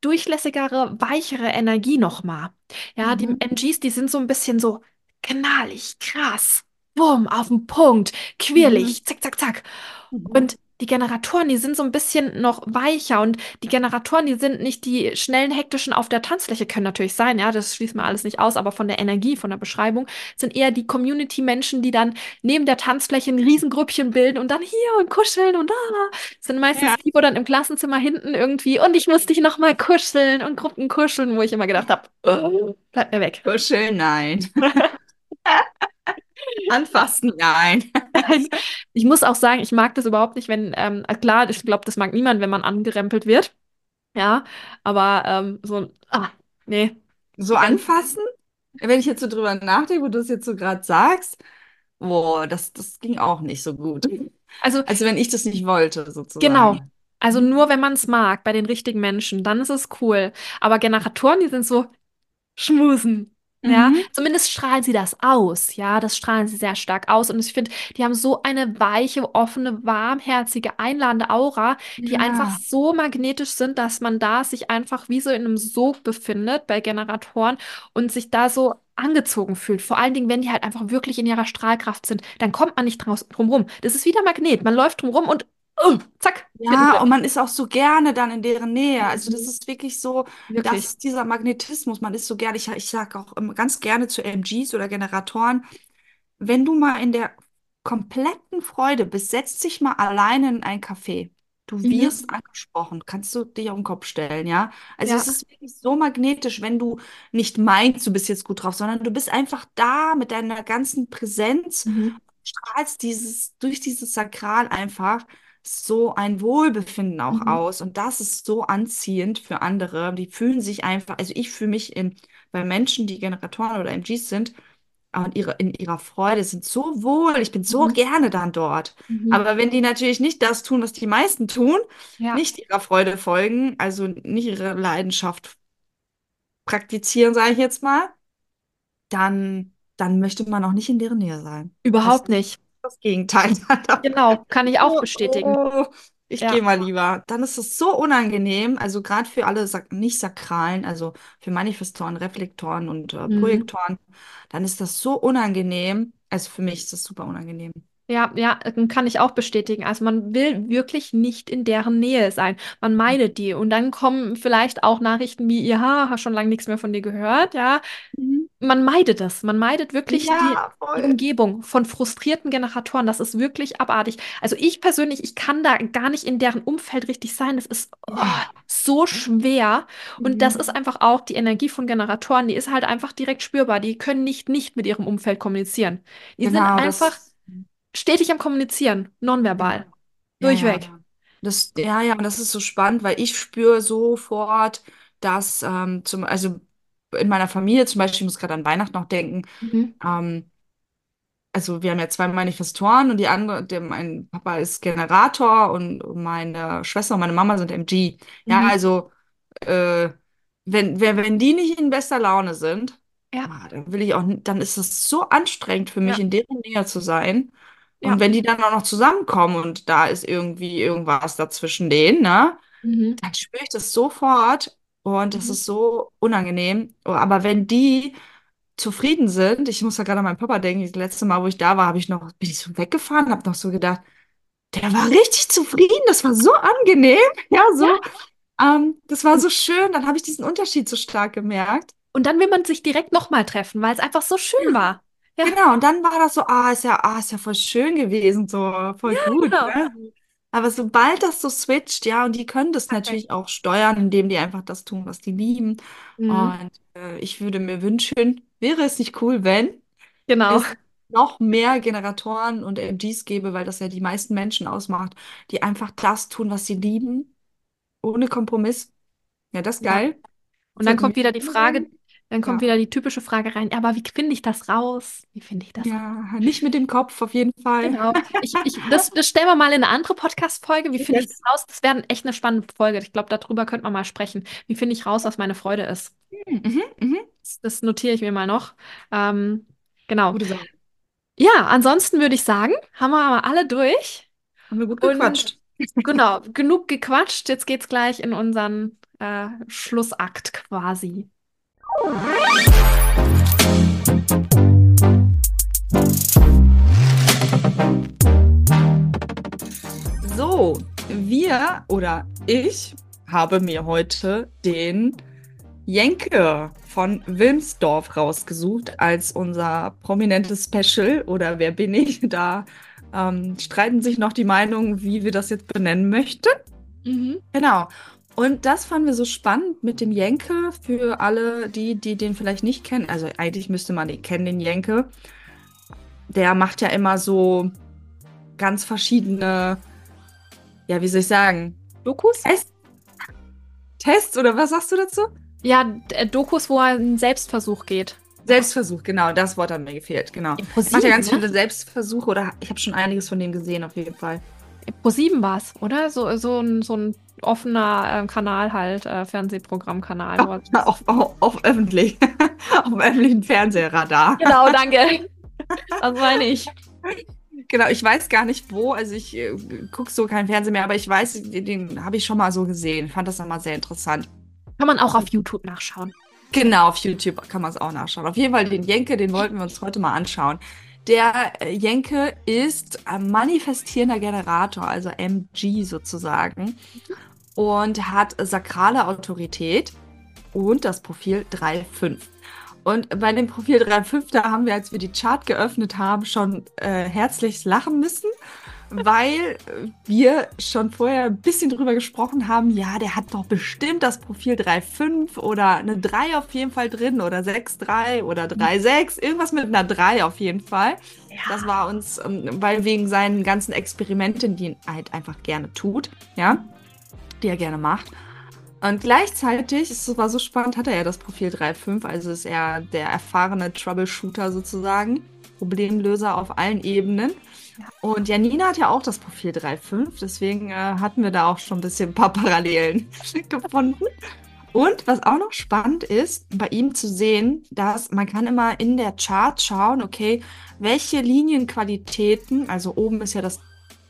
durchlässigere, weichere Energie nochmal. Ja, die Mhm. NGs, die sind so ein bisschen so knallig, krass, bumm, auf den Punkt, Mhm. quirlig, zack, zack, zack. Mhm. Und die Generatoren, die sind so ein bisschen noch weicher und die Generatoren, die sind nicht die schnellen, hektischen auf der Tanzfläche, können natürlich sein, ja, das schließt mir alles nicht aus, aber von der Energie, von der Beschreibung, sind eher die Community-Menschen, die dann neben der Tanzfläche ein Riesengrüppchen bilden und dann hier und kuscheln und da. sind meistens Ja, die, wo dann im Klassenzimmer hinten irgendwie und ich muss dich noch mal kuscheln und Gruppen kuscheln, wo ich immer gedacht habe, oh, bleib mir weg. kuscheln, nein. [laughs] Anfassen, nein. Ich muss auch sagen, ich mag das überhaupt nicht, wenn, ähm, äh, klar, ich glaube, das mag niemand, wenn man angerempelt wird. Ja, aber ähm, so, ah, nee. So anfassen? Wenn ich jetzt so drüber nachdenke, wo du es jetzt so gerade sagst, boah, das, das ging auch nicht so gut. also Also wenn ich das nicht wollte, genau. sozusagen. Also nur wenn man es mag, bei den richtigen Menschen, dann ist es cool. Aber Generatoren, die sind so, schmusen. Ja, Mhm. zumindest strahlen sie das aus. Ja, das strahlen sie sehr stark aus. Und ich finde, die haben so eine weiche, offene, warmherzige, einladende Aura, die einfach Ja. so magnetisch sind, dass man da sich einfach wie so in einem Sog befindet bei Generatoren und sich da so angezogen fühlt. Vor allen Dingen, wenn die halt einfach wirklich in ihrer Strahlkraft sind, dann kommt man nicht draus, drum rum. Das ist wie der Magnet. Man läuft drum rum und uh, zack, Ja, und man ist auch so gerne dann in deren Nähe. Also das Mhm. ist wirklich so, das Wirklich. ist dieser Magnetismus. Man ist so gerne, ich, ich sage auch ganz gerne zu MGs oder Generatoren, wenn du mal in der kompletten Freude bist, setz dich mal alleine in ein Café. Du Mhm. wirst angesprochen, kannst du dich auf den Kopf stellen, ja? Also Ja. es ist wirklich so magnetisch, wenn du nicht meinst, du bist jetzt gut drauf, sondern du bist einfach da mit deiner ganzen Präsenz Mhm. strahlst dieses, durch dieses Sakral einfach so ein Wohlbefinden auch Mhm. aus. Und das ist so anziehend für andere. Die fühlen sich einfach, also ich fühle mich in, bei Menschen, die Generatoren oder MGs sind, und ihre, in ihrer Freude sind so wohl. Ich bin so Mhm. gerne dann dort. Mhm. Aber wenn die natürlich nicht das tun, was die meisten tun, Ja. nicht ihrer Freude folgen, also nicht ihre Leidenschaft praktizieren, sage ich jetzt mal, dann, dann möchte man auch nicht in deren Nähe sein. Das Überhaupt ist nicht. Das Gegenteil. [laughs] Genau, kann ich auch Oh, bestätigen. oh, ich Ja. gehe mal lieber. Dann ist es so unangenehm, also gerade für alle sak nicht sakralen, also für Manifestoren, Reflektoren und äh, Mhm. Projektoren, dann ist das so unangenehm. Also für mich ist das super unangenehm. Ja, ja, äh, kann ich auch bestätigen. Also man will wirklich nicht in deren Nähe sein. Man meidet die. Und dann kommen vielleicht auch Nachrichten wie, ja, hast schon lange nichts mehr von dir gehört, ja. Mhm. Man meidet es. Man meidet wirklich die, Ja, die voll. Umgebung von frustrierten Generatoren. Das ist wirklich abartig. Also ich persönlich, ich kann da gar nicht in deren Umfeld richtig sein. Das ist oh, so schwer. Und das Mhm. ist einfach auch die Energie von Generatoren. Die ist halt einfach direkt spürbar. Die können nicht nicht mit ihrem Umfeld kommunizieren. Die sind Genau, einfach das. Stetig am Kommunizieren, nonverbal, Ja, ja. durchweg. Das, ja, ja, und das ist so spannend, weil ich spüre sofort, dass ähm, zum, also in meiner Familie zum Beispiel, ich muss gerade an Weihnachten noch denken, Mhm. ähm, also wir haben ja zwei Manifestoren und die andere, der, mein Papa ist Generator und meine Schwester und meine Mama sind MG. Ja, Mhm. also äh, wenn, wenn, wenn die nicht in bester Laune sind, Ja, ah, dann will ich auch, dann ist es so anstrengend für mich, ja, in deren Nähe zu sein. Und ja. wenn die dann auch noch zusammenkommen und da ist irgendwie irgendwas dazwischen denen, ne? Mhm. dann spüre ich das sofort und das Mhm. ist so unangenehm. Oh, Aber wenn die zufrieden sind, ich muss da gerade an meinen Papa denken, das letzte Mal, wo ich da war, habe ich noch, bin ich so weggefahren, habe noch so gedacht, der war richtig zufrieden, das war so angenehm, ja, Ja, so, ähm, das war so schön, dann habe ich diesen Unterschied so stark gemerkt. und dann will man sich direkt nochmal treffen, weil es einfach so schön war. Ja, Genau, und dann war das so, ah, ist ja, ah, ist ja voll schön gewesen, so voll gut, genau. ne? Aber sobald das so switcht, ja, und die können das Okay. natürlich auch steuern, indem die einfach das tun, was die lieben. Mhm. Und äh, ich würde mir wünschen, wäre es nicht cool, wenn Genau. es noch mehr Generatoren und MGs gäbe, weil das ja die meisten Menschen ausmacht, die einfach das tun, was sie lieben, ohne Kompromiss. Ja, das ist Ja. geil. Und dann kommt wieder die Frage. Dann kommt Ja. wieder die typische Frage rein, aber wie finde ich das raus? Wie finde ich das raus? Ja, nicht mit dem Kopf auf jeden Fall. Genau. Ich, ich, [laughs] das, das stellen wir mal in eine andere Podcast-Folge. Wie finde ich das raus? Das wäre echt eine spannende Folge. Ich glaube, darüber könnte man mal sprechen. Wie finde ich raus, was meine Freude ist? Mhm, mhm. Das, das notiere ich mir mal noch. Ähm, genau. Ja, ansonsten würde ich sagen, haben wir aber alle durch. Haben wir gut Und gequatscht. genau, [laughs] genug gequatscht. Jetzt geht's gleich in unseren äh, Schlussakt quasi. So, wir oder ich habe mir heute den Jenke von Wilmsdorf rausgesucht als unser prominentes Special oder wer bin ich? [laughs] Da ähm, streiten sich noch die Meinungen, wie wir das jetzt benennen möchten. Mhm. Genau. Und das fanden wir so spannend mit dem Jenke für alle, die, die den vielleicht nicht kennen. Also eigentlich müsste man den kennen, den Jenke. Der macht ja immer so ganz verschiedene, ja, wie soll ich sagen, Dokus? Tests, Tests oder was sagst du dazu? Ja, äh, Dokus, wo er einen Selbstversuch geht. Selbstversuch, genau, das Wort hat mir gefehlt, genau. Er macht ja ganz ne? viele Selbstversuche oder ich habe schon einiges von dem gesehen, auf jeden Fall. Pro7 war es, oder? So, so ein, so ein offener äh, Kanal halt, äh, Fernsehprogrammkanal. er- [laughs] Auf, auf, auf öffentlich, [laughs] auf dem öffentlichen Fernsehradar. Genau, [laughs] danke. Das meine ich. Genau, ich weiß gar nicht wo, also ich äh, gucke so kein Fernsehen mehr, aber ich weiß, den, den habe ich schon mal so gesehen. Fand das nochmal sehr interessant. Kann man auch auf YouTube nachschauen. Genau, auf YouTube kann man es auch nachschauen. Auf jeden Fall den Jenke, den wollten wir uns heute mal anschauen. Der äh, Jenke ist ein manifestierender Generator, also MG sozusagen, und hat sakrale Autorität und das Profil 3.5. Und bei dem Profil 3.5, da haben wir, als wir die Chart geöffnet haben, schon äh, herzlich lachen müssen, weil äh, wir schon vorher ein bisschen drüber gesprochen haben, ja, der hat doch bestimmt das Profil 3.5 oder eine 3 auf jeden Fall drin oder 6.3 oder 3.6, irgendwas mit einer 3 auf jeden Fall. Das war uns, ähm, weil wegen seinen ganzen Experimenten, die er halt einfach gerne tut, ja, die er gerne macht. Und gleichzeitig, es war so spannend, hat er ja das Profil 3.5, also ist er der erfahrene Troubleshooter sozusagen, Problemlöser auf allen Ebenen. Und Janina hat ja auch das Profil 3.5, deswegen äh, hatten wir da auch schon ein bisschen ein paar Parallelen [laughs] gefunden. Und was auch noch spannend ist, bei ihm zu sehen, dass man kann immer in der Chart schauen, okay, welche Linienqualitäten, also oben ist ja das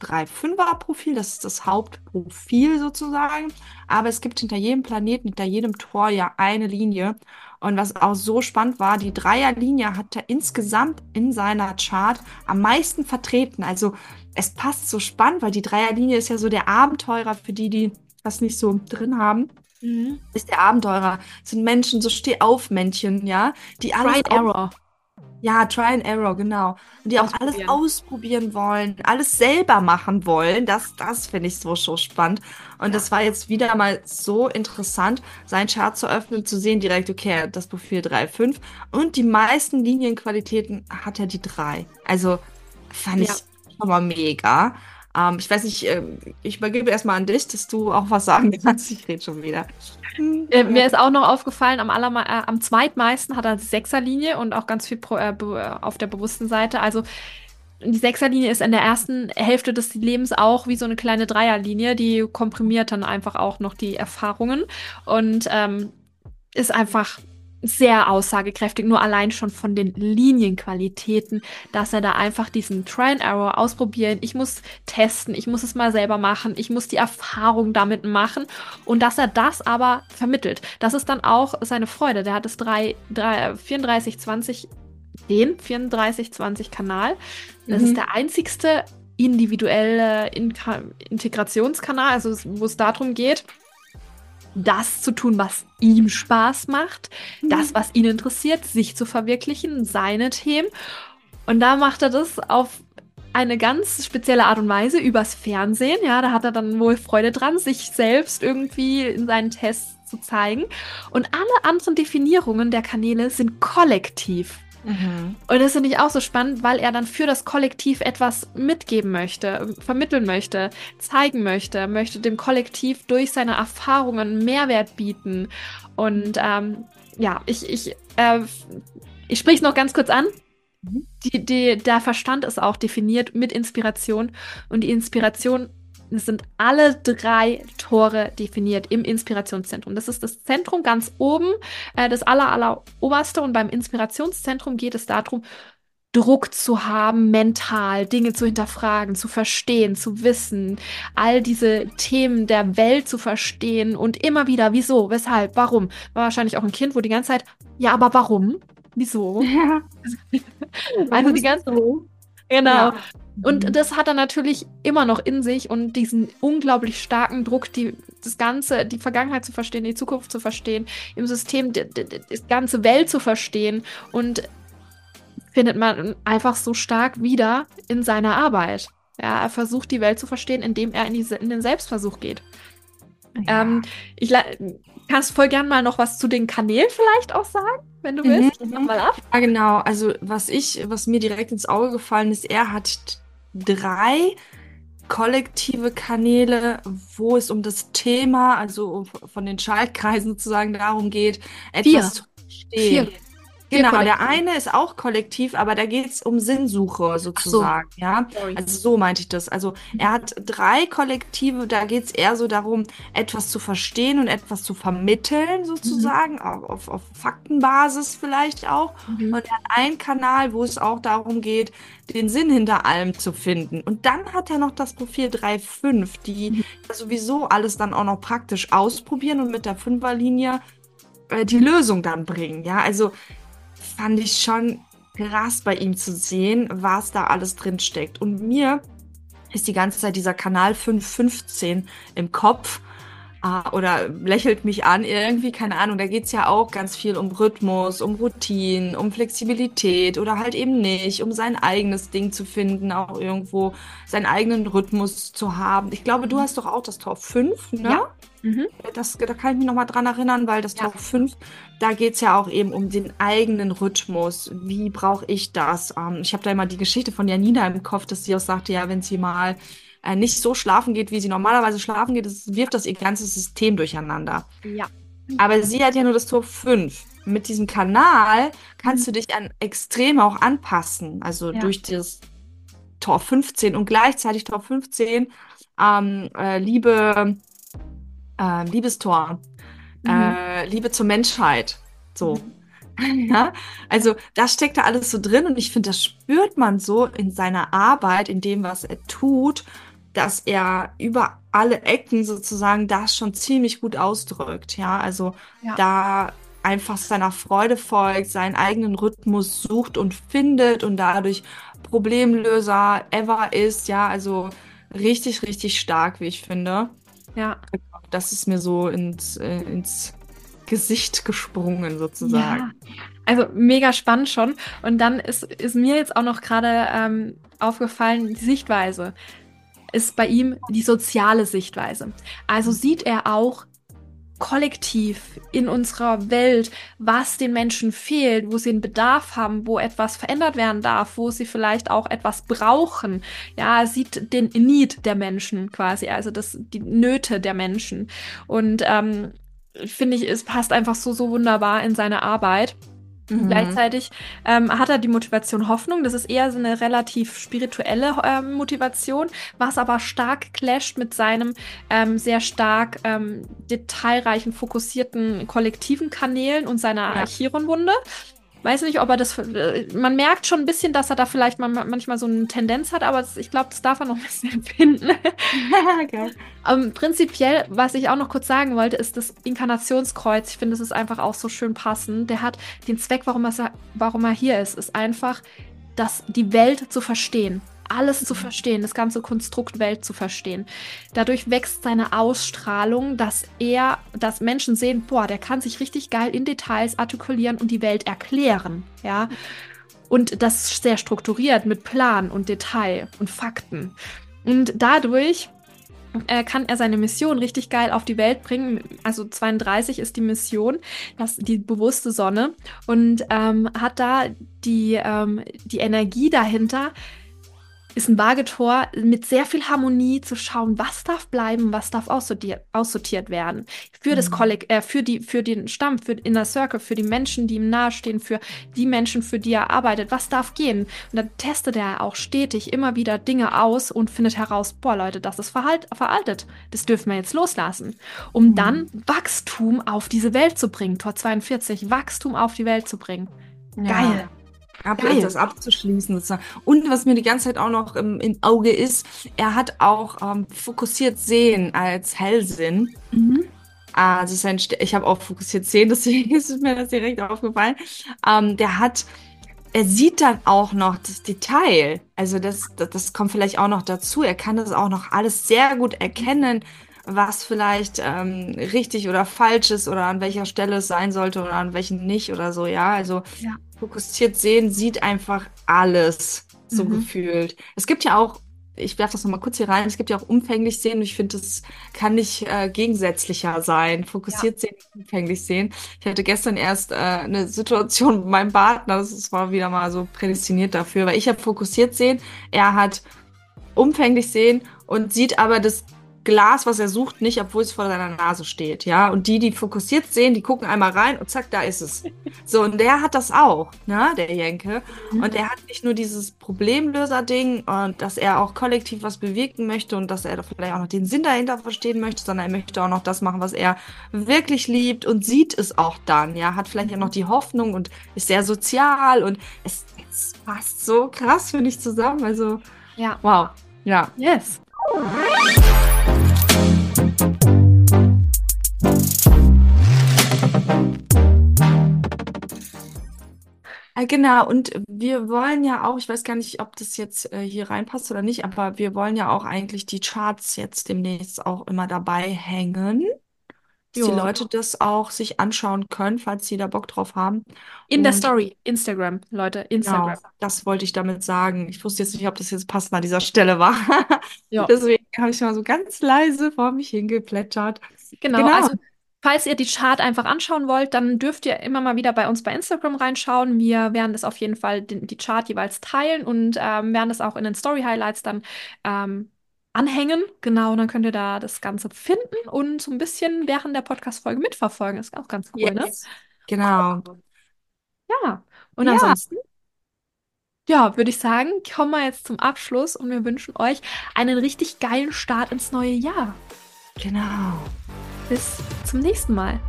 3-5er Profil, das ist das Hauptprofil sozusagen, aber es gibt hinter jedem Planeten, hinter jedem Tor ja eine Linie. Und was auch so spannend war, die Dreierlinie hat er insgesamt in seiner Chart am meisten vertreten. Also es passt so spannend, weil die Dreierlinie ist ja so der Abenteurer für die, die das nicht so drin haben. Mhm. Ist der Abenteurer, sind Menschen, so Steh-auf-Männchen, ja, die alles. Right Error. Ja, Try and Error, genau. Und die auch alles ausprobieren wollen, alles selber machen wollen. Das, das finde ich so, so spannend. Und ja. das war jetzt wieder mal so interessant, seinen Chart zu öffnen, zu sehen direkt, okay, das Profil 3, 5. Und die meisten Linienqualitäten hat er die 3. Also fand ja. ich schon mal mega. Ähm, ich weiß nicht, äh, ich übergebe erstmal an dich, dass du auch was sagen kannst. Ich rede schon wieder. Äh, mir ist auch noch aufgefallen, am, äh, am zweitmeisten hat er die Sechserlinie und auch ganz viel pro, äh, auf der bewussten Seite. Also die Sechserlinie ist in der ersten Hälfte des Lebens auch wie so eine kleine Dreierlinie, die komprimiert dann einfach auch noch die Erfahrungen und ähm, ist einfach sehr aussagekräftig, nur allein schon von den Linienqualitäten, dass er da einfach diesen Try and Error ausprobieren, ich muss testen, ich muss es mal selber machen, ich muss die Erfahrung damit machen und dass er das aber vermittelt. Das ist dann auch seine Freude. Der hat es 3, 3, 34, 20, den 34, 20 Kanal. Das mhm. ist der einzigste individuelle In Integrationskanal, also wo es darum geht, das zu tun, was ihm Spaß macht, mhm. das, was ihn interessiert, sich zu verwirklichen, seine Themen. Und da macht er das auf eine ganz spezielle Art und Weise übers Fernsehen. Ja, da hat er dann wohl Freude dran, sich selbst irgendwie in seinen Tests zu zeigen. Und alle anderen Definierungen der Kanäle sind kollektiv. Mhm. Und das finde ich auch so spannend, weil er dann für das Kollektiv etwas mitgeben möchte, vermitteln möchte, zeigen möchte, möchte dem Kollektiv durch seine Erfahrungen Mehrwert bieten. Und ähm, ja, ich, ich, äh, ich spreche es noch ganz kurz an. Mhm. Die, die, der Verstand ist auch definiert mit Inspiration und die Inspiration es sind alle drei Tore definiert im Inspirationszentrum. Das ist das Zentrum ganz oben, äh, das aller, aller oberste. Und beim Inspirationszentrum geht es darum, Druck zu haben, mental Dinge zu hinterfragen, zu verstehen, zu wissen, all diese Themen der Welt zu verstehen und immer wieder, wieso, weshalb, warum. War wahrscheinlich auch ein Kind, wo die ganze Zeit, ja, aber warum? Wieso? Ja. [laughs] also die ganze Zeit. Genau. Ja. Und mhm. das hat er natürlich immer noch in sich und diesen unglaublich starken Druck, die, das Ganze, die Vergangenheit zu verstehen, die Zukunft zu verstehen, im System die, die, die ganze Welt zu verstehen und findet man einfach so stark wieder in seiner Arbeit. Ja, er versucht die Welt zu verstehen, indem er in, die, in den Selbstversuch geht. Ja. Ähm, ich kannst voll gern mal noch was zu den Kanälen vielleicht auch sagen, wenn du willst. Mhm. Mal ab. Ja, genau. Also was ich, was mir direkt ins Auge gefallen ist, er hat drei kollektive Kanäle, wo es um das Thema, also von den Schaltkreisen sozusagen darum geht, etwas Vier. zu verstehen. Vier. Genau, der eine ist auch kollektiv, aber da geht es um Sinnsuche sozusagen, so. ja. Also so meinte ich das. Also er hat drei Kollektive, da geht es eher so darum, etwas zu verstehen und etwas zu vermitteln sozusagen, mhm. auf, auf Faktenbasis vielleicht auch. Mhm. Und er hat einen Kanal, wo es auch darum geht, den Sinn hinter allem zu finden. Und dann hat er noch das Profil 3.5, die mhm. sowieso alles dann auch noch praktisch ausprobieren und mit der Fünferlinie äh, die Lösung dann bringen. Ja, also fand ich schon krass bei ihm zu sehen, was da alles drin steckt. Und mir ist die ganze Zeit dieser Kanal 515 im Kopf äh, oder lächelt mich an irgendwie, keine Ahnung. Da geht's ja auch ganz viel um Rhythmus, um Routinen, um Flexibilität oder halt eben nicht, um sein eigenes Ding zu finden, auch irgendwo seinen eigenen Rhythmus zu haben. Ich glaube, du hast doch auch das Tor 5, ne? Ja. Mhm. Das, da kann ich mich nochmal dran erinnern, weil das ja. Top 5, da geht es ja auch eben um den eigenen Rhythmus. Wie brauche ich das? Ähm, ich habe da immer die Geschichte von Janina im Kopf, dass sie auch sagte, ja, wenn sie mal äh, nicht so schlafen geht, wie sie normalerweise schlafen geht, das wirft das ihr ganzes System durcheinander. Ja. Aber sie hat ja nur das Tor 5. Mit diesem Kanal kannst du dich an Extreme auch anpassen. Also Ja. durch das Tor 15 und gleichzeitig Tor 15, ähm, äh, Liebe, äh, Liebestor, Mhm. äh, Liebe zur Menschheit. So. [laughs] Ja, also das steckt da alles so drin und ich finde, das spürt man so in seiner Arbeit, in dem, was er tut, dass er über alle Ecken sozusagen das schon ziemlich gut ausdrückt. Ja, also Ja. da einfach seiner Freude folgt, seinen eigenen Rhythmus sucht und findet und dadurch Problemlöser ever ist. Ja, also richtig, richtig stark, wie ich finde. Ja. Das ist mir so ins, äh, ins Gesicht gesprungen sozusagen. Ja. Also mega spannend schon. Und dann ist, ist mir jetzt auch noch gerade ähm, aufgefallen, die Sichtweise ist bei ihm die soziale Sichtweise. Also sieht er auch kollektiv in unserer Welt, was den Menschen fehlt, wo sie einen Bedarf haben, wo etwas verändert werden darf, wo sie vielleicht auch etwas brauchen. Ja, sieht den Need der Menschen quasi, also das, die Nöte der Menschen. Und ähm, finde ich, es passt einfach so, so wunderbar in seine Arbeit. Mhm. Gleichzeitig ähm, hat er die Motivation Hoffnung. Das ist eher so eine relativ spirituelle ähm, Motivation, was aber stark clasht mit seinem ähm, sehr stark ähm, detailreichen, fokussierten kollektiven Kanälen und seiner Ja. Chiron-Wunde. Weiß nicht, ob er das. äh, Man merkt schon ein bisschen, dass er da vielleicht man, manchmal so eine Tendenz hat, aber ich glaube, das darf er noch ein bisschen [laughs] finden. Geil. [laughs] Ähm, prinzipiell, was ich auch noch kurz sagen wollte, ist das Inkarnationskreuz. Ich finde, das ist einfach auch so schön passend. Der hat den Zweck, warum er, warum er hier ist, ist einfach, das, die Welt zu verstehen. Alles zu verstehen, das ganze Konstrukt Welt zu verstehen. Dadurch wächst seine Ausstrahlung, dass er, dass Menschen sehen, boah, der kann sich richtig geil in Details artikulieren und die Welt erklären, ja. Und das sehr strukturiert mit Plan und Detail und Fakten. Und dadurch äh, kann er seine Mission richtig geil auf die Welt bringen. Also 32 ist die Mission, das die bewusste Sonne und ähm, hat da die, ähm, die Energie dahinter, ist ein Wagetor mit sehr viel Harmonie zu schauen, was darf bleiben, was darf aussortiert, aussortiert werden. Für das Mhm. Kolleg äh, für die, für den Stamm, für Inner Circle, für die Menschen, die ihm nahestehen, für die Menschen, für die er arbeitet, was darf gehen. Und dann testet er auch stetig immer wieder Dinge aus und findet heraus, boah Leute, das ist verhalt, veraltet. Das dürfen wir jetzt loslassen. Um Mhm. dann Wachstum auf diese Welt zu bringen. Tor 42, Wachstum auf die Welt zu bringen. Geil. Ab, Geil. das abzuschließen sozusagen. Und was mir die ganze Zeit auch noch im, im Auge ist, er hat auch ähm, fokussiert Sehen als Hellsinn. Mhm. Ah, das ist ein, St- ich habe auch fokussiert Sehen, [laughs] deswegen ist mir das direkt aufgefallen. Ähm, der hat, er sieht dann auch noch das Detail. Also das, das, das kommt vielleicht auch noch dazu. Er kann das auch noch alles sehr gut erkennen, was vielleicht ähm, richtig oder falsch ist oder an welcher Stelle es sein sollte oder an welchen nicht oder so. Ja, also Ja. Fokussiert sehen sieht einfach alles so Mhm. gefühlt. Es gibt ja auch ich werfe das nochmal kurz hier rein. Es gibt ja auch umfänglich sehen und ich finde, das kann nicht äh, gegensätzlicher sein. Fokussiert sehen, umfänglich sehen. Ich hatte gestern erst äh, eine Situation [laughs] mit meinem Partner, das ist- war wieder mal so prädestiniert dafür, weil ich habe fokussiert sehen, er hat umfänglich sehen und sieht aber das Glas, was er sucht, nicht, obwohl es vor seiner Nase steht, ja. Und die, die fokussiert sehen, die gucken einmal rein und zack, da ist es. So, und der hat das auch, ne, der Jenke. Und er hat nicht nur dieses Problemlöser-Ding und dass er auch kollektiv was bewirken möchte und dass er vielleicht auch noch den Sinn dahinter verstehen möchte, sondern er möchte auch noch das machen, was er wirklich liebt und sieht es auch dann, ja. Hat vielleicht auch noch die Hoffnung und ist sehr sozial und es, es passt so krass, finde ich, zusammen. Also, Ja. wow. Ja. Yes. Äh, Genau, und wir wollen ja auch, ich weiß gar nicht, ob das jetzt äh, hier reinpasst oder nicht, aber wir wollen ja auch eigentlich die Charts jetzt demnächst auch immer dabei hängen, dass die Jo. Leute das auch sich anschauen können, falls sie da Bock drauf haben. In der Und Story. Instagram, Leute. genau, Instagram. das wollte ich damit sagen. Ich wusste jetzt nicht, ob das jetzt passend an dieser Stelle war. Ja. [laughs] Deswegen habe ich mal so ganz leise vor mich hingeplätschert. Genau, Genau. also falls ihr die Chart einfach anschauen wollt, dann dürft ihr immer mal wieder bei uns bei Instagram reinschauen. Wir werden das auf jeden Fall die Chart jeweils teilen und ähm, werden das auch in den Story Highlights dann ähm, anhängen. Genau, dann könnt ihr da das Ganze finden und so ein bisschen während der Podcast-Folge mitverfolgen. Ist auch ganz cool, ne? Yes. Genau. Ja, und Ja, ansonsten, ja, würde ich sagen, kommen wir jetzt zum Abschluss und wir wünschen euch einen richtig geilen Start ins neue Jahr. genau. Bis zum nächsten Mal.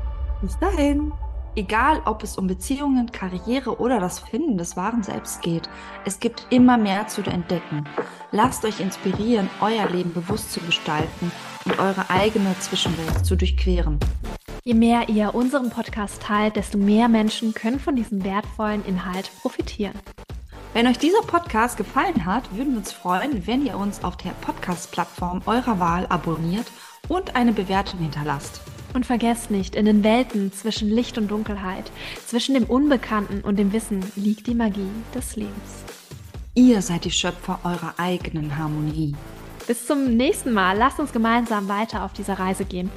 Bis dahin. Egal, ob es um Beziehungen, Karriere oder das Finden des wahren Selbst geht, es gibt immer mehr zu entdecken. Lasst euch inspirieren, euer Leben bewusst zu gestalten und eure eigene Zwischenwelt zu durchqueren. Je mehr ihr unseren Podcast teilt, desto mehr Menschen können von diesem wertvollen Inhalt profitieren. Wenn euch dieser Podcast gefallen hat, würden wir uns freuen, wenn ihr uns auf der Podcast-Plattform eurer Wahl abonniert und eine Bewertung hinterlasst. Und vergesst nicht, in den Welten zwischen Licht und Dunkelheit, zwischen dem Unbekannten und dem Wissen liegt die Magie des Lebens. Ihr seid die Schöpfer eurer eigenen Harmonie. Bis zum nächsten Mal. Lasst uns gemeinsam weiter auf dieser Reise gehen.